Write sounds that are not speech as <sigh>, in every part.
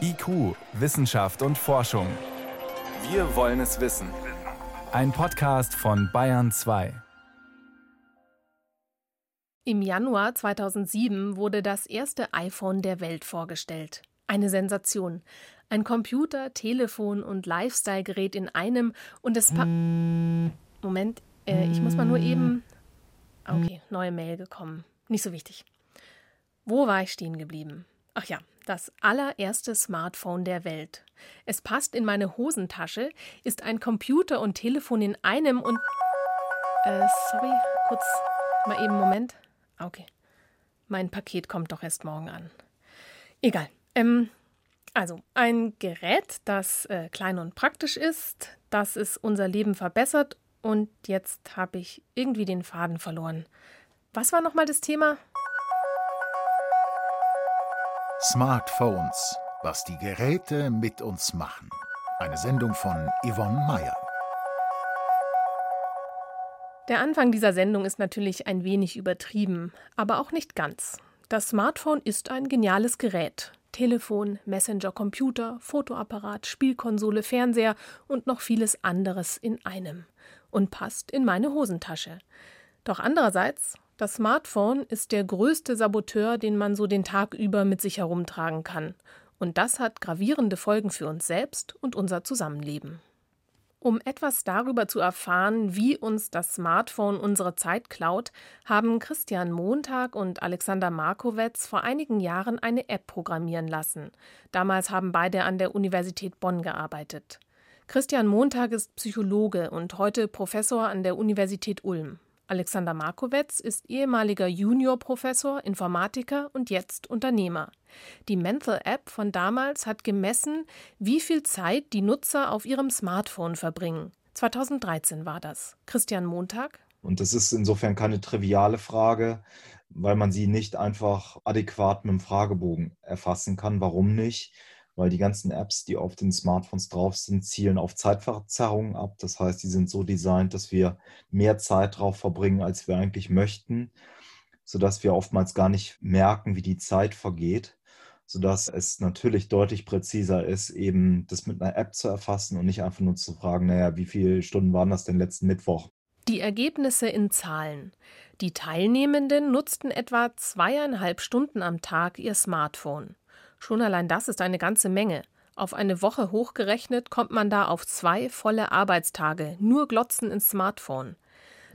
IQ, Wissenschaft und Forschung. Wir wollen es wissen. Ein Podcast von Bayern 2. Im Januar 2007 wurde das erste iPhone der Welt vorgestellt. Eine Sensation. Ein Computer, Telefon und Lifestyle-Gerät in einem und es pa Moment, äh, ich muss mal nur eben. Okay, neue Mail gekommen. Nicht so wichtig. Wo war ich stehen geblieben? Ach ja, das allererste Smartphone der Welt. Es passt in meine Hosentasche, ist ein Computer und Telefon in einem und. Äh, sorry, kurz mal eben Moment. Okay. Mein Paket kommt doch erst morgen an. Egal. Ähm, also ein Gerät, das äh, klein und praktisch ist, das es unser Leben verbessert und jetzt habe ich irgendwie den Faden verloren. Was war nochmal das Thema? Smartphones, was die Geräte mit uns machen. Eine Sendung von Yvonne Mayer. Der Anfang dieser Sendung ist natürlich ein wenig übertrieben, aber auch nicht ganz. Das Smartphone ist ein geniales Gerät. Telefon, Messenger, Computer, Fotoapparat, Spielkonsole, Fernseher und noch vieles anderes in einem und passt in meine Hosentasche. Doch andererseits, das Smartphone ist der größte Saboteur, den man so den Tag über mit sich herumtragen kann. Und das hat gravierende Folgen für uns selbst und unser Zusammenleben. Um etwas darüber zu erfahren, wie uns das Smartphone unsere Zeit klaut, haben Christian Montag und Alexander Markowetz vor einigen Jahren eine App programmieren lassen. Damals haben beide an der Universität Bonn gearbeitet. Christian Montag ist Psychologe und heute Professor an der Universität Ulm. Alexander Markowetz ist ehemaliger Juniorprofessor, Informatiker und jetzt Unternehmer. Die Mental-App von damals hat gemessen, wie viel Zeit die Nutzer auf ihrem Smartphone verbringen. 2013 war das. Christian Montag. Und das ist insofern keine triviale Frage, weil man sie nicht einfach adäquat mit dem Fragebogen erfassen kann. Warum nicht? Weil die ganzen Apps, die auf den Smartphones drauf sind, zielen auf Zeitverzerrungen ab. Das heißt, die sind so designt, dass wir mehr Zeit drauf verbringen, als wir eigentlich möchten, sodass wir oftmals gar nicht merken, wie die Zeit vergeht, sodass es natürlich deutlich präziser ist, eben das mit einer App zu erfassen und nicht einfach nur zu fragen, naja, wie viele Stunden waren das denn letzten Mittwoch? Die Ergebnisse in Zahlen. Die Teilnehmenden nutzten etwa zweieinhalb Stunden am Tag ihr Smartphone. Schon allein das ist eine ganze Menge. Auf eine Woche hochgerechnet kommt man da auf zwei volle Arbeitstage, nur Glotzen ins Smartphone.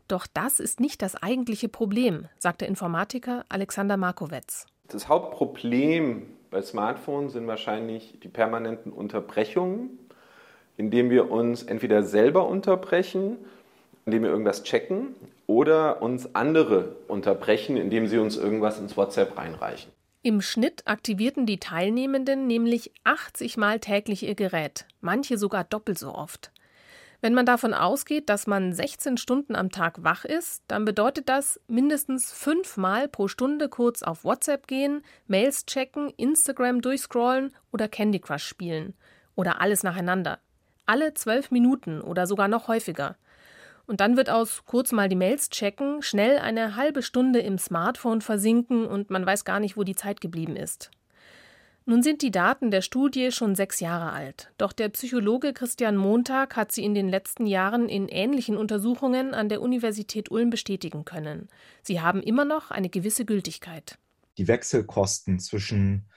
Doch das ist nicht das eigentliche Problem, sagt der Informatiker Alexander Markowetz. Das Hauptproblem bei Smartphones sind wahrscheinlich die permanenten Unterbrechungen, indem wir uns entweder selber unterbrechen, indem wir irgendwas checken, oder uns andere unterbrechen, indem sie uns irgendwas ins WhatsApp reinreichen. Im Schnitt aktivierten die Teilnehmenden nämlich 80 Mal täglich ihr Gerät, manche sogar doppelt so oft. Wenn man davon ausgeht, dass man 16 Stunden am Tag wach ist, dann bedeutet das mindestens fünfmal pro Stunde kurz auf WhatsApp gehen, Mails checken, Instagram durchscrollen oder Candy Crush spielen. Oder alles nacheinander. Alle zwölf Minuten oder sogar noch häufiger. Und dann wird aus kurz mal die Mails checken schnell eine halbe Stunde im Smartphone versinken und man weiß gar nicht, wo die Zeit geblieben ist. Nun sind die Daten der Studie schon sechs Jahre alt. Doch der Psychologe Christian Montag hat sie in den letzten Jahren in ähnlichen Untersuchungen an der Universität Ulm bestätigen können. Sie haben immer noch eine gewisse Gültigkeit. Die Wechselkosten zwischen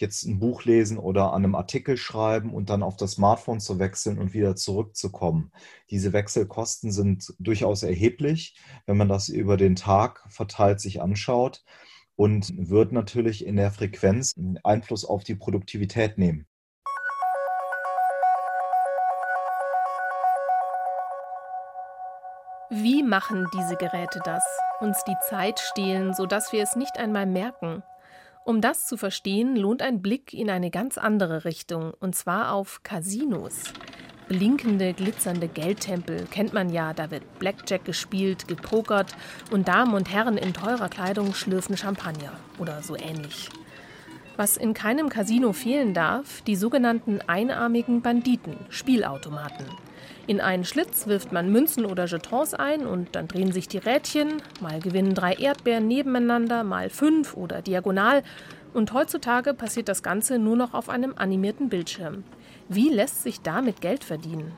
jetzt ein Buch lesen oder an einem Artikel schreiben und dann auf das Smartphone zu wechseln und wieder zurückzukommen. Diese Wechselkosten sind durchaus erheblich, wenn man das über den Tag verteilt sich anschaut und wird natürlich in der Frequenz Einfluss auf die Produktivität nehmen. Wie machen diese Geräte das? Uns die Zeit stehlen, sodass wir es nicht einmal merken. Um das zu verstehen, lohnt ein Blick in eine ganz andere Richtung, und zwar auf Casinos. Blinkende, glitzernde Geldtempel kennt man ja, da wird Blackjack gespielt, gepokert und Damen und Herren in teurer Kleidung schlürfen Champagner oder so ähnlich. Was in keinem Casino fehlen darf, die sogenannten einarmigen Banditen, Spielautomaten. In einen Schlitz wirft man Münzen oder Jetons ein und dann drehen sich die Rädchen. Mal gewinnen drei Erdbeeren nebeneinander, mal fünf oder diagonal. Und heutzutage passiert das Ganze nur noch auf einem animierten Bildschirm. Wie lässt sich damit Geld verdienen?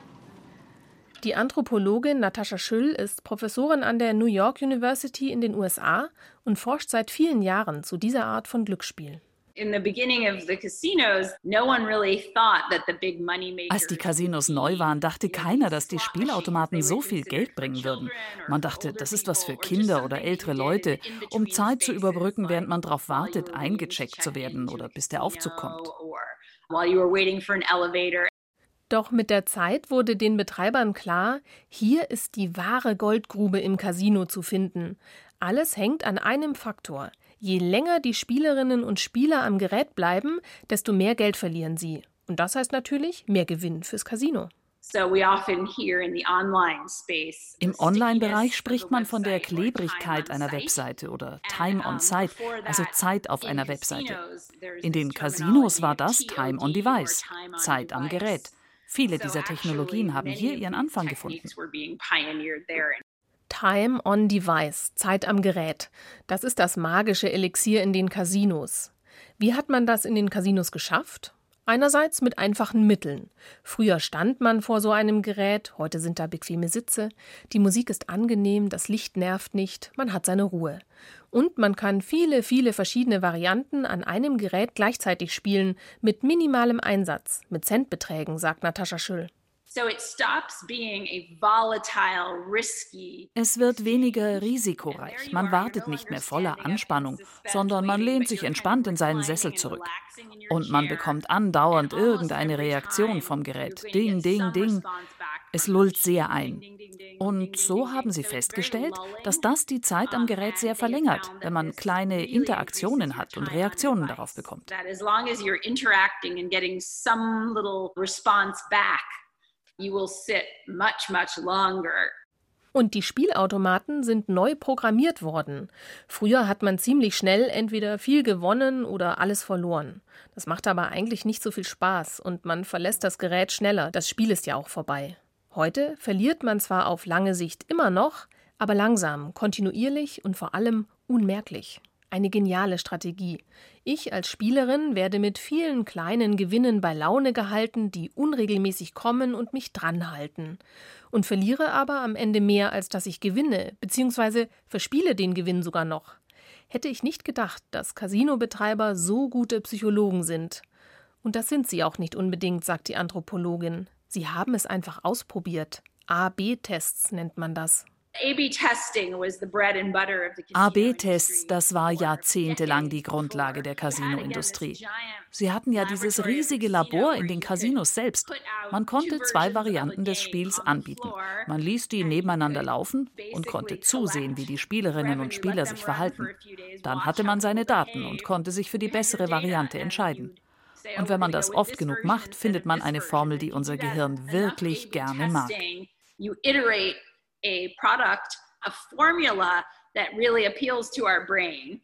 Die Anthropologin Natascha Schüll ist Professorin an der New York University in den USA und forscht seit vielen Jahren zu dieser Art von Glücksspiel. Als die Casinos neu waren, dachte keiner, dass die Spielautomaten so viel Geld bringen würden. Man dachte, das ist was für Kinder oder ältere Leute, um Zeit zu überbrücken, während man darauf wartet, eingecheckt zu werden oder bis der Aufzug kommt. Doch mit der Zeit wurde den Betreibern klar, hier ist die wahre Goldgrube im Casino zu finden. Alles hängt an einem Faktor. Je länger die Spielerinnen und Spieler am Gerät bleiben, desto mehr Geld verlieren sie. Und das heißt natürlich mehr Gewinn fürs Casino. Im Online-Bereich spricht man von der Klebrigkeit einer Webseite oder Time on Site, also Zeit auf einer Webseite. In den Casinos war das Time on Device, Zeit am Gerät. Viele dieser Technologien haben hier ihren Anfang gefunden. Time on Device, Zeit am Gerät. Das ist das magische Elixier in den Casinos. Wie hat man das in den Casinos geschafft? Einerseits mit einfachen Mitteln. Früher stand man vor so einem Gerät, heute sind da bequeme Sitze. Die Musik ist angenehm, das Licht nervt nicht, man hat seine Ruhe. Und man kann viele, viele verschiedene Varianten an einem Gerät gleichzeitig spielen, mit minimalem Einsatz, mit Centbeträgen, sagt Natascha Schüll. Es wird weniger risikoreich. Man wartet nicht mehr voller Anspannung, sondern man lehnt sich entspannt in seinen Sessel zurück. Und man bekommt andauernd irgendeine Reaktion vom Gerät. Ding, ding, ding. Es lullt sehr ein. Und so haben sie festgestellt, dass das die Zeit am Gerät sehr verlängert, wenn man kleine Interaktionen hat und Reaktionen darauf bekommt. You will sit much, much longer. Und die Spielautomaten sind neu programmiert worden. Früher hat man ziemlich schnell entweder viel gewonnen oder alles verloren. Das macht aber eigentlich nicht so viel Spaß und man verlässt das Gerät schneller. Das Spiel ist ja auch vorbei. Heute verliert man zwar auf lange Sicht immer noch, aber langsam, kontinuierlich und vor allem unmerklich. Eine geniale Strategie. Ich als Spielerin werde mit vielen kleinen Gewinnen bei Laune gehalten, die unregelmäßig kommen und mich dranhalten. Und verliere aber am Ende mehr, als dass ich gewinne, beziehungsweise verspiele den Gewinn sogar noch. Hätte ich nicht gedacht, dass Casinobetreiber so gute Psychologen sind. Und das sind sie auch nicht unbedingt, sagt die Anthropologin. Sie haben es einfach ausprobiert. A-B-Tests nennt man das. AB-Tests, das war jahrzehntelang die Grundlage der Casinoindustrie. Sie hatten ja dieses riesige Labor in den Casinos selbst. Man konnte zwei Varianten des Spiels anbieten. Man ließ die nebeneinander laufen und konnte zusehen, wie die Spielerinnen und Spieler sich verhalten. Dann hatte man seine Daten und konnte sich für die bessere Variante entscheiden. Und wenn man das oft genug macht, findet man eine Formel, die unser Gehirn wirklich gerne mag a product, a formula that really appeals to our brain.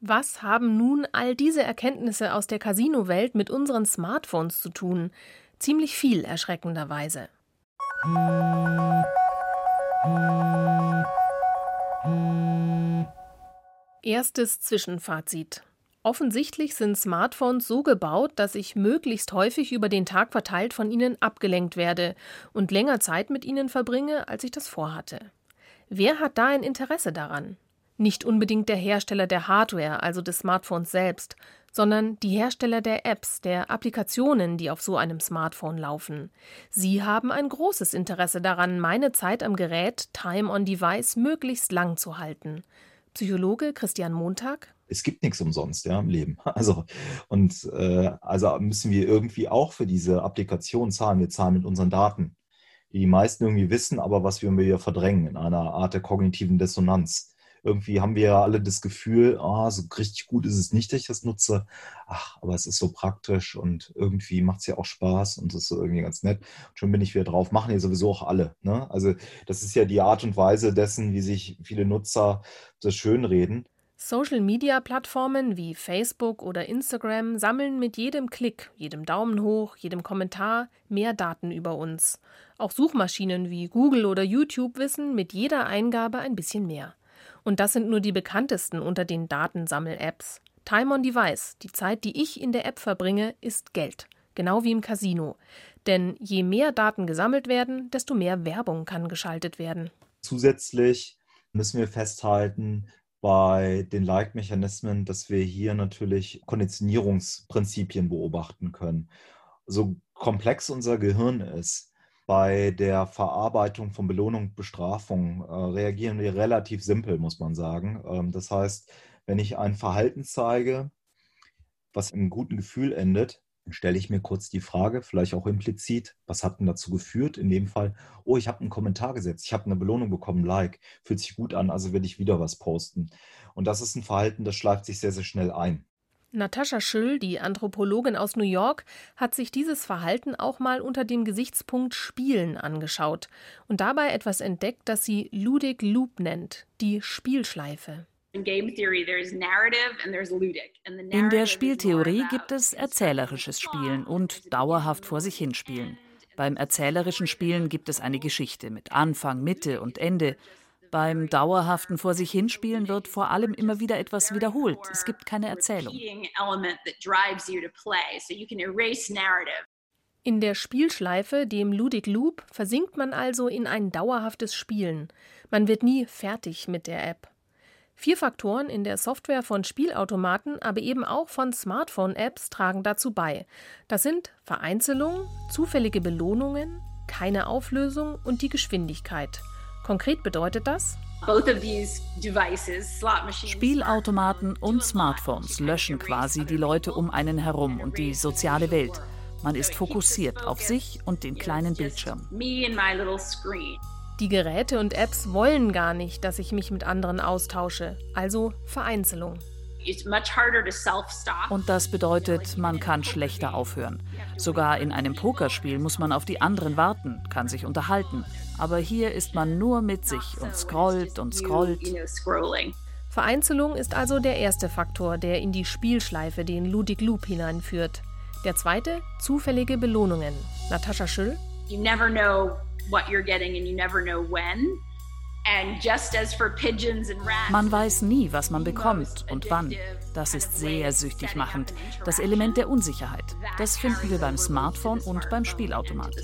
Was haben nun all diese Erkenntnisse aus der Casino-Welt mit unseren Smartphones zu tun? Ziemlich viel erschreckenderweise. Erstes Zwischenfazit. Offensichtlich sind Smartphones so gebaut, dass ich möglichst häufig über den Tag verteilt von ihnen abgelenkt werde und länger Zeit mit ihnen verbringe, als ich das vorhatte. Wer hat da ein Interesse daran? Nicht unbedingt der Hersteller der Hardware, also des Smartphones selbst, sondern die Hersteller der Apps, der Applikationen, die auf so einem Smartphone laufen. Sie haben ein großes Interesse daran, meine Zeit am Gerät, Time on Device, möglichst lang zu halten. Psychologe Christian Montag es gibt nichts umsonst ja, im Leben. <laughs> Also, und äh, also müssen wir irgendwie auch für diese Applikation zahlen. Wir zahlen mit unseren Daten, die die meisten irgendwie wissen, aber was wir wieder verdrängen in einer Art der kognitiven Dissonanz. Irgendwie haben wir ja alle das Gefühl, oh, so richtig gut ist es nicht, dass ich das nutze. Ach, aber es ist so praktisch und irgendwie macht es ja auch Spaß und es ist so irgendwie ganz nett. schon bin ich wieder drauf. Machen ja sowieso auch alle. Ne? Also das ist ja die Art und Weise dessen, wie sich viele Nutzer das schönreden. Social-Media-Plattformen wie Facebook oder Instagram sammeln mit jedem Klick, jedem Daumen hoch, jedem Kommentar mehr Daten über uns. Auch Suchmaschinen wie Google oder YouTube wissen mit jeder Eingabe ein bisschen mehr. Und das sind nur die bekanntesten unter den Datensammel-Apps. Time on Device, die Zeit, die ich in der App verbringe, ist Geld. Genau wie im Casino. Denn je mehr Daten gesammelt werden, desto mehr Werbung kann geschaltet werden. Zusätzlich müssen wir festhalten, bei den Like-Mechanismen, dass wir hier natürlich Konditionierungsprinzipien beobachten können. So komplex unser Gehirn ist, bei der Verarbeitung von Belohnung und Bestrafung äh, reagieren wir relativ simpel, muss man sagen. Ähm, das heißt, wenn ich ein Verhalten zeige, was im guten Gefühl endet, stelle ich mir kurz die Frage, vielleicht auch implizit, was hat denn dazu geführt? In dem Fall, oh, ich habe einen Kommentar gesetzt, ich habe eine Belohnung bekommen, Like, fühlt sich gut an, also will ich wieder was posten. Und das ist ein Verhalten, das schleift sich sehr, sehr schnell ein. Natascha Schüll, die Anthropologin aus New York, hat sich dieses Verhalten auch mal unter dem Gesichtspunkt Spielen angeschaut und dabei etwas entdeckt, das sie Ludic Loop nennt, die Spielschleife. In der Spieltheorie gibt es erzählerisches Spielen und dauerhaft vor sich hinspielen. Beim erzählerischen Spielen gibt es eine Geschichte mit Anfang, Mitte und Ende. Beim dauerhaften Vor sich hinspielen wird vor allem immer wieder etwas wiederholt. Es gibt keine Erzählung. In der Spielschleife, dem Ludic Loop, versinkt man also in ein dauerhaftes Spielen. Man wird nie fertig mit der App. Vier Faktoren in der Software von Spielautomaten, aber eben auch von Smartphone-Apps tragen dazu bei. Das sind Vereinzelung, zufällige Belohnungen, keine Auflösung und die Geschwindigkeit. Konkret bedeutet das, Spielautomaten und Smartphones löschen quasi die Leute um einen herum und die soziale Welt. Man ist fokussiert auf sich und den kleinen Bildschirm. Die Geräte und Apps wollen gar nicht, dass ich mich mit anderen austausche, also Vereinzelung. Und das bedeutet, man kann schlechter aufhören. Sogar in einem Pokerspiel muss man auf die anderen warten, kann sich unterhalten. Aber hier ist man nur mit sich und scrollt und scrollt. Vereinzelung ist also der erste Faktor, der in die Spielschleife den Ludic Loop hineinführt. Der zweite, zufällige Belohnungen. Natascha Schüll. You never know what you're getting and you never know when. Man weiß nie, was man bekommt und wann. Das ist sehr süchtig machend. Das Element der Unsicherheit. Das finden wir beim Smartphone und beim Spielautomat.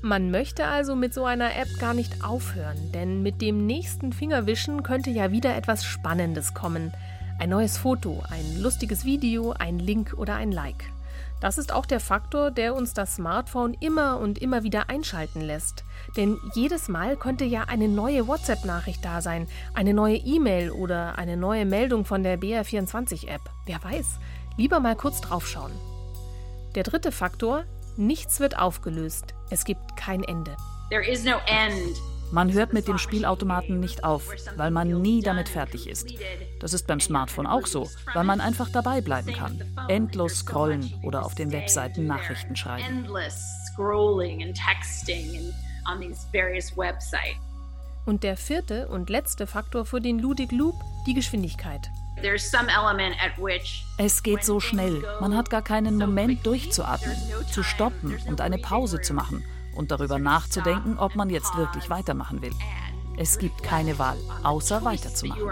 Man möchte also mit so einer App gar nicht aufhören, denn mit dem nächsten Fingerwischen könnte ja wieder etwas Spannendes kommen. Ein neues Foto, ein lustiges Video, ein Link oder ein Like. Das ist auch der Faktor, der uns das Smartphone immer und immer wieder einschalten lässt. Denn jedes Mal könnte ja eine neue WhatsApp-Nachricht da sein, eine neue E-Mail oder eine neue Meldung von der BR24-App. Wer weiß, lieber mal kurz draufschauen. Der dritte Faktor, nichts wird aufgelöst. Es gibt kein Ende. There is no end. Man hört mit dem Spielautomaten nicht auf, weil man nie damit fertig ist. Das ist beim Smartphone auch so, weil man einfach dabei bleiben kann. Endlos scrollen oder auf den Webseiten Nachrichten schreiben. Und der vierte und letzte Faktor für den Ludic Loop, die Geschwindigkeit. Es geht so schnell, man hat gar keinen Moment durchzuatmen, zu stoppen und eine Pause zu machen und darüber nachzudenken, ob man jetzt wirklich weitermachen will. Es gibt keine Wahl, außer weiterzumachen.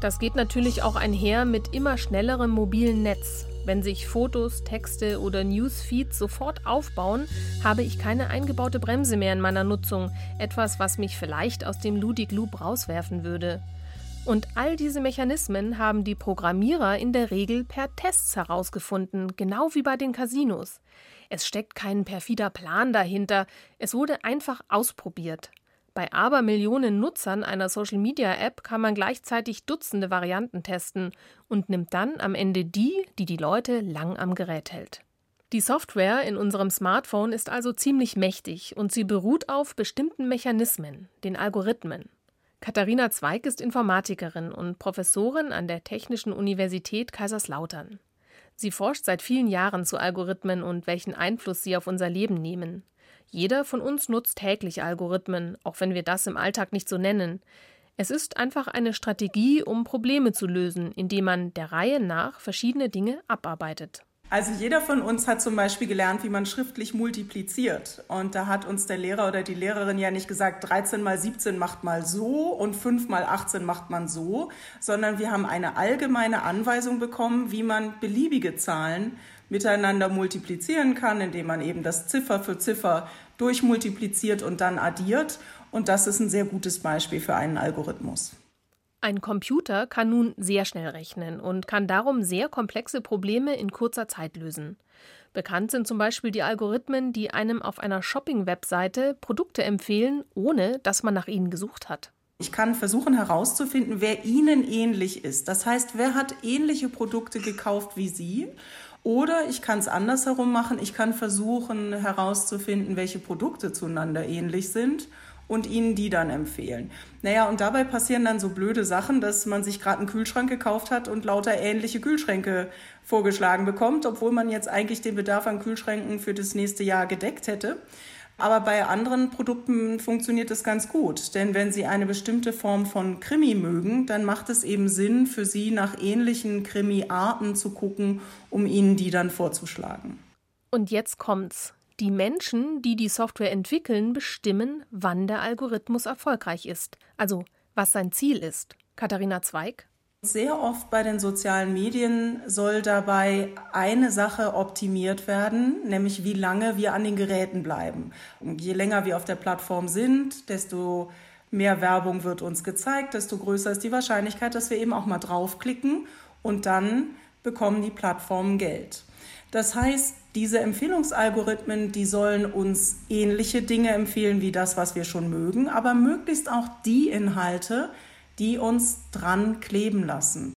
Das geht natürlich auch einher mit immer schnellerem mobilen Netz. Wenn sich Fotos, Texte oder Newsfeeds sofort aufbauen, habe ich keine eingebaute Bremse mehr in meiner Nutzung, etwas, was mich vielleicht aus dem Ludic Loop rauswerfen würde. Und all diese Mechanismen haben die Programmierer in der Regel per Tests herausgefunden, genau wie bei den Casinos. Es steckt kein perfider Plan dahinter, es wurde einfach ausprobiert. Bei Abermillionen Nutzern einer Social-Media-App kann man gleichzeitig Dutzende Varianten testen und nimmt dann am Ende die, die die Leute lang am Gerät hält. Die Software in unserem Smartphone ist also ziemlich mächtig und sie beruht auf bestimmten Mechanismen, den Algorithmen. Katharina Zweig ist Informatikerin und Professorin an der Technischen Universität Kaiserslautern. Sie forscht seit vielen Jahren zu Algorithmen und welchen Einfluss sie auf unser Leben nehmen. Jeder von uns nutzt täglich Algorithmen, auch wenn wir das im Alltag nicht so nennen. Es ist einfach eine Strategie, um Probleme zu lösen, indem man der Reihe nach verschiedene Dinge abarbeitet. Also jeder von uns hat zum Beispiel gelernt, wie man schriftlich multipliziert. Und da hat uns der Lehrer oder die Lehrerin ja nicht gesagt, 13 mal 17 macht mal so und 5 mal 18 macht man so, sondern wir haben eine allgemeine Anweisung bekommen, wie man beliebige Zahlen miteinander multiplizieren kann, indem man eben das Ziffer für Ziffer durchmultipliziert und dann addiert. Und das ist ein sehr gutes Beispiel für einen Algorithmus. Ein Computer kann nun sehr schnell rechnen und kann darum sehr komplexe Probleme in kurzer Zeit lösen. Bekannt sind zum Beispiel die Algorithmen, die einem auf einer Shopping-Webseite Produkte empfehlen, ohne dass man nach ihnen gesucht hat. Ich kann versuchen herauszufinden, wer Ihnen ähnlich ist. Das heißt, wer hat ähnliche Produkte gekauft wie Sie? Oder ich kann es andersherum machen. Ich kann versuchen herauszufinden, welche Produkte zueinander ähnlich sind und ihnen die dann empfehlen. Naja, und dabei passieren dann so blöde Sachen, dass man sich gerade einen Kühlschrank gekauft hat und lauter ähnliche Kühlschränke vorgeschlagen bekommt, obwohl man jetzt eigentlich den Bedarf an Kühlschränken für das nächste Jahr gedeckt hätte. Aber bei anderen Produkten funktioniert das ganz gut. Denn wenn Sie eine bestimmte Form von Krimi mögen, dann macht es eben Sinn, für Sie nach ähnlichen Krimi-Arten zu gucken, um Ihnen die dann vorzuschlagen. Und jetzt kommt's. Die Menschen, die die Software entwickeln, bestimmen, wann der Algorithmus erfolgreich ist, also was sein Ziel ist. Katharina Zweig. Sehr oft bei den sozialen Medien soll dabei eine Sache optimiert werden, nämlich wie lange wir an den Geräten bleiben. Und je länger wir auf der Plattform sind, desto mehr Werbung wird uns gezeigt, desto größer ist die Wahrscheinlichkeit, dass wir eben auch mal draufklicken und dann bekommen die Plattformen Geld. Das heißt, diese Empfehlungsalgorithmen, die sollen uns ähnliche Dinge empfehlen wie das, was wir schon mögen, aber möglichst auch die Inhalte, die uns dran kleben lassen.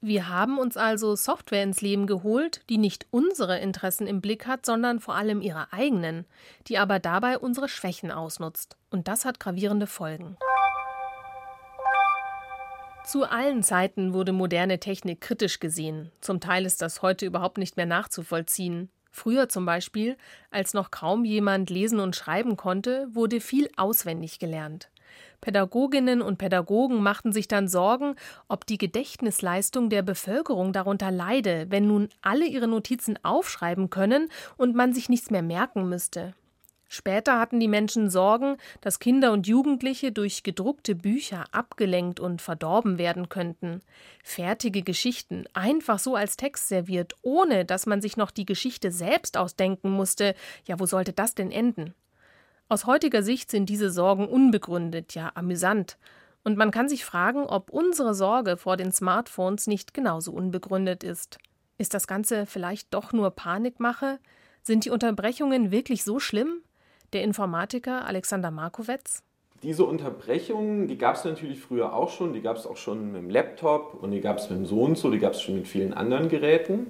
Wir haben uns also Software ins Leben geholt, die nicht unsere Interessen im Blick hat, sondern vor allem ihre eigenen, die aber dabei unsere Schwächen ausnutzt. Und das hat gravierende Folgen. Zu allen Zeiten wurde moderne Technik kritisch gesehen. Zum Teil ist das heute überhaupt nicht mehr nachzuvollziehen. Früher zum Beispiel, als noch kaum jemand lesen und schreiben konnte, wurde viel auswendig gelernt. Pädagoginnen und Pädagogen machten sich dann Sorgen, ob die Gedächtnisleistung der Bevölkerung darunter leide, wenn nun alle ihre Notizen aufschreiben können und man sich nichts mehr merken müsste. Später hatten die Menschen Sorgen, dass Kinder und Jugendliche durch gedruckte Bücher abgelenkt und verdorben werden könnten. Fertige Geschichten, einfach so als Text serviert, ohne dass man sich noch die Geschichte selbst ausdenken musste. Ja, wo sollte das denn enden? Aus heutiger Sicht sind diese Sorgen unbegründet, ja amüsant. Und man kann sich fragen, ob unsere Sorge vor den Smartphones nicht genauso unbegründet ist. Ist das Ganze vielleicht doch nur Panikmache? Sind die Unterbrechungen wirklich so schlimm? Der Informatiker Alexander Markowetz. Diese Unterbrechungen, die gab es natürlich früher auch schon, die gab es auch schon mit dem Laptop und die gab es mit dem so und so, die gab es schon mit vielen anderen Geräten.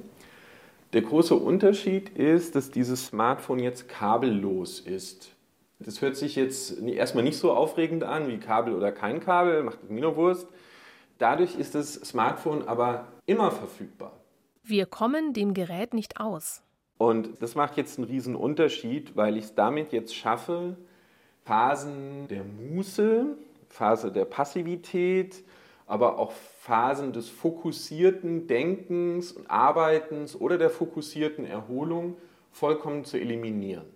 Der große Unterschied ist, dass dieses Smartphone jetzt kabellos ist. Das hört sich jetzt erstmal nicht so aufregend an wie Kabel oder kein Kabel, macht mir nur Wurst. Dadurch ist das Smartphone aber immer verfügbar. Wir kommen dem Gerät nicht aus. Und das macht jetzt einen riesen Unterschied, weil ich es damit jetzt schaffe, Phasen der Muße, Phase der Passivität, aber auch Phasen des fokussierten Denkens und Arbeitens oder der fokussierten Erholung vollkommen zu eliminieren.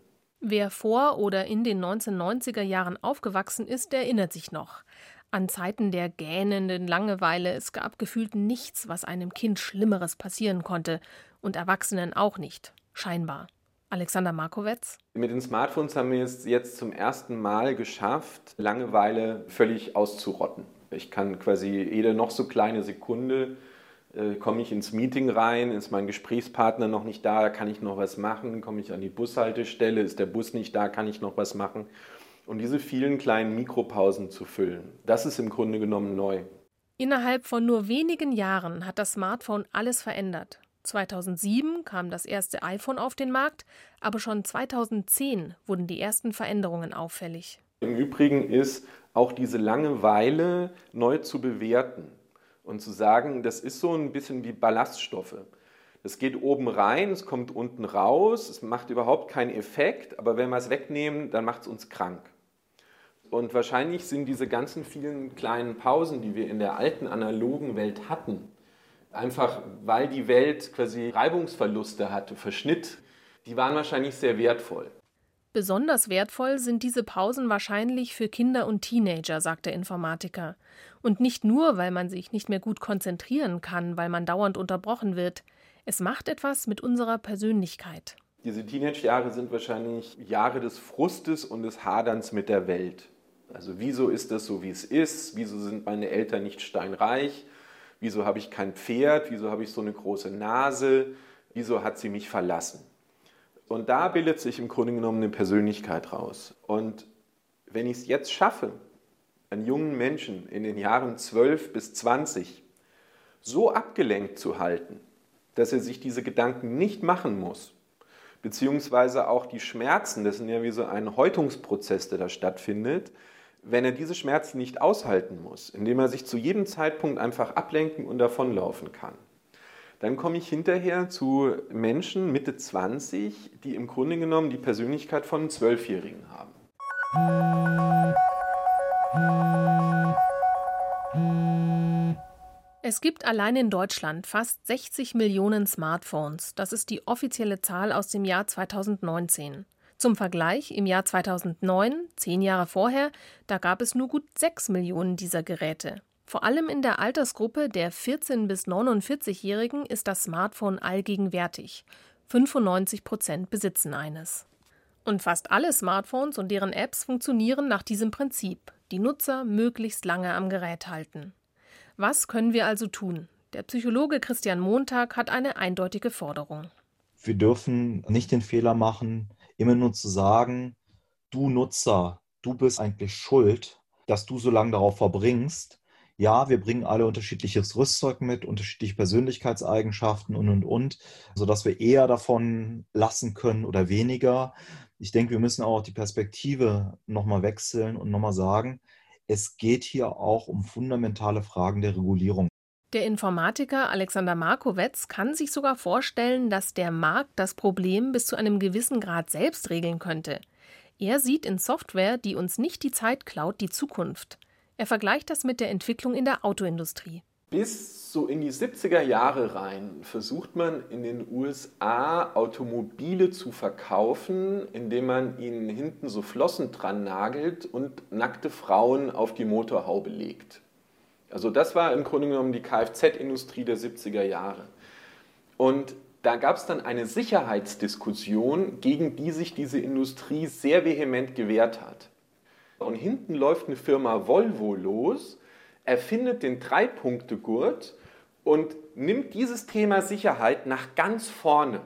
Wer vor oder in den 1990er Jahren aufgewachsen ist, erinnert sich noch. An Zeiten der gähnenden Langeweile, es gab gefühlt nichts, was einem Kind Schlimmeres passieren konnte, und Erwachsenen auch nicht. Scheinbar. Alexander Markowitz. Mit den Smartphones haben wir es jetzt zum ersten Mal geschafft, Langeweile völlig auszurotten. Ich kann quasi jede noch so kleine Sekunde äh, komme ich ins Meeting rein, ist mein Gesprächspartner noch nicht da, kann ich noch was machen, komme ich an die Bushaltestelle, ist der Bus nicht da, kann ich noch was machen. Und diese vielen kleinen Mikropausen zu füllen, das ist im Grunde genommen neu. Innerhalb von nur wenigen Jahren hat das Smartphone alles verändert. 2007 kam das erste iPhone auf den Markt, aber schon 2010 wurden die ersten Veränderungen auffällig. Im Übrigen ist auch diese Langeweile neu zu bewerten und zu sagen, das ist so ein bisschen wie Ballaststoffe. Es geht oben rein, es kommt unten raus, es macht überhaupt keinen Effekt, aber wenn wir es wegnehmen, dann macht es uns krank. Und wahrscheinlich sind diese ganzen vielen kleinen Pausen, die wir in der alten analogen Welt hatten, Einfach weil die Welt quasi Reibungsverluste hatte, Verschnitt, die waren wahrscheinlich sehr wertvoll. Besonders wertvoll sind diese Pausen wahrscheinlich für Kinder und Teenager, sagt der Informatiker. Und nicht nur, weil man sich nicht mehr gut konzentrieren kann, weil man dauernd unterbrochen wird. Es macht etwas mit unserer Persönlichkeit. Diese Teenage-Jahre sind wahrscheinlich Jahre des Frustes und des Haderns mit der Welt. Also wieso ist das so, wie es ist? Wieso sind meine Eltern nicht steinreich? Wieso habe ich kein Pferd? Wieso habe ich so eine große Nase? Wieso hat sie mich verlassen? Und da bildet sich im Grunde genommen eine Persönlichkeit raus. Und wenn ich es jetzt schaffe, einen jungen Menschen in den Jahren 12 bis 20 so abgelenkt zu halten, dass er sich diese Gedanken nicht machen muss, beziehungsweise auch die Schmerzen, das sind ja wie so ein Häutungsprozess, der da stattfindet, wenn er diese Schmerzen nicht aushalten muss, indem er sich zu jedem Zeitpunkt einfach ablenken und davonlaufen kann. Dann komme ich hinterher zu Menschen Mitte 20, die im Grunde genommen die Persönlichkeit von Zwölfjährigen haben. Es gibt allein in Deutschland fast 60 Millionen Smartphones. Das ist die offizielle Zahl aus dem Jahr 2019. Zum Vergleich, im Jahr 2009, zehn Jahre vorher, da gab es nur gut 6 Millionen dieser Geräte. Vor allem in der Altersgruppe der 14- bis 49-Jährigen ist das Smartphone allgegenwärtig. 95 Prozent besitzen eines. Und fast alle Smartphones und deren Apps funktionieren nach diesem Prinzip: die Nutzer möglichst lange am Gerät halten. Was können wir also tun? Der Psychologe Christian Montag hat eine eindeutige Forderung. Wir dürfen nicht den Fehler machen, immer nur zu sagen, du Nutzer, du bist eigentlich schuld, dass du so lange darauf verbringst, ja, wir bringen alle unterschiedliches Rüstzeug mit, unterschiedliche Persönlichkeitseigenschaften und, und, und, sodass wir eher davon lassen können oder weniger. Ich denke, wir müssen auch die Perspektive nochmal wechseln und nochmal sagen, es geht hier auch um fundamentale Fragen der Regulierung. Der Informatiker Alexander Markowetz kann sich sogar vorstellen, dass der Markt das Problem bis zu einem gewissen Grad selbst regeln könnte. Er sieht in Software, die uns nicht die Zeit klaut, die Zukunft. Er vergleicht das mit der Entwicklung in der Autoindustrie. Bis so in die 70er Jahre rein versucht man in den USA Automobile zu verkaufen, indem man ihnen hinten so Flossen dran nagelt und nackte Frauen auf die Motorhaube legt. Also das war im Grunde genommen die Kfz-Industrie der 70er Jahre. Und da gab es dann eine Sicherheitsdiskussion, gegen die sich diese Industrie sehr vehement gewehrt hat. Und hinten läuft eine Firma Volvo los, erfindet den Drei-Punkte-Gurt und nimmt dieses Thema Sicherheit nach ganz vorne.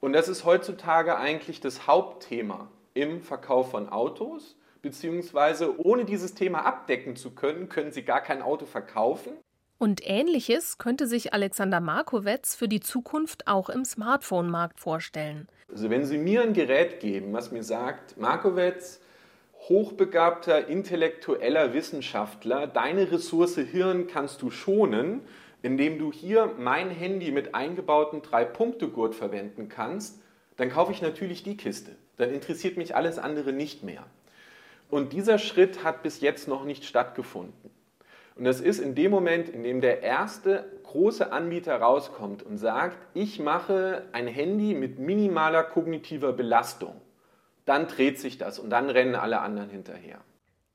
Und das ist heutzutage eigentlich das Hauptthema im Verkauf von Autos, beziehungsweise ohne dieses Thema abdecken zu können, können Sie gar kein Auto verkaufen. Und ähnliches könnte sich Alexander Markowetz für die Zukunft auch im Smartphone-Markt vorstellen. Also wenn Sie mir ein Gerät geben, was mir sagt, Markowetz, hochbegabter, intellektueller Wissenschaftler, deine Ressource Hirn kannst du schonen, indem du hier mein Handy mit eingebautem Drei-Punkte-Gurt verwenden kannst, dann kaufe ich natürlich die Kiste. Dann interessiert mich alles andere nicht mehr. Und dieser Schritt hat bis jetzt noch nicht stattgefunden. Und das ist in dem Moment, in dem der erste große Anbieter rauskommt und sagt, ich mache ein Handy mit minimaler kognitiver Belastung dann dreht sich das und dann rennen alle anderen hinterher.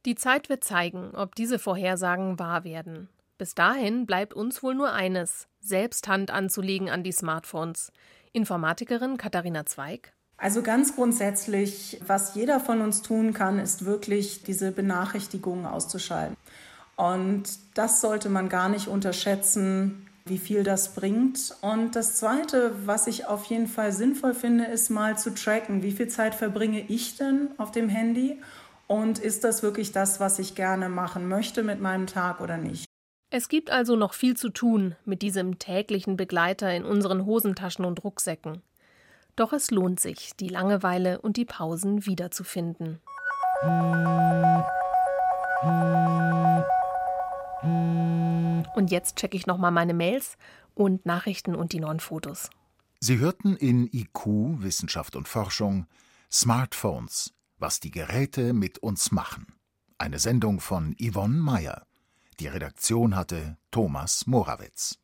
Die Zeit wird zeigen, ob diese Vorhersagen wahr werden. Bis dahin bleibt uns wohl nur eines, selbst Hand anzulegen an die Smartphones. Informatikerin Katharina Zweig. Also ganz grundsätzlich, was jeder von uns tun kann, ist wirklich diese Benachrichtigungen auszuschalten. Und das sollte man gar nicht unterschätzen, wie viel das bringt. Und das Zweite, was ich auf jeden Fall sinnvoll finde, ist mal zu tracken, wie viel Zeit verbringe ich denn auf dem Handy und ist das wirklich das, was ich gerne machen möchte mit meinem Tag oder nicht. Es gibt also noch viel zu tun mit diesem täglichen Begleiter in unseren Hosentaschen und Rucksäcken. Doch es lohnt sich, die Langeweile und die Pausen wiederzufinden. Und jetzt checke ich nochmal meine Mails und Nachrichten und die neuen Fotos. Sie hörten in IQ Wissenschaft und Forschung Smartphones, was die Geräte mit uns machen. Eine Sendung von Yvonne Mayer. Die Redaktion hatte Thomas Morawetz.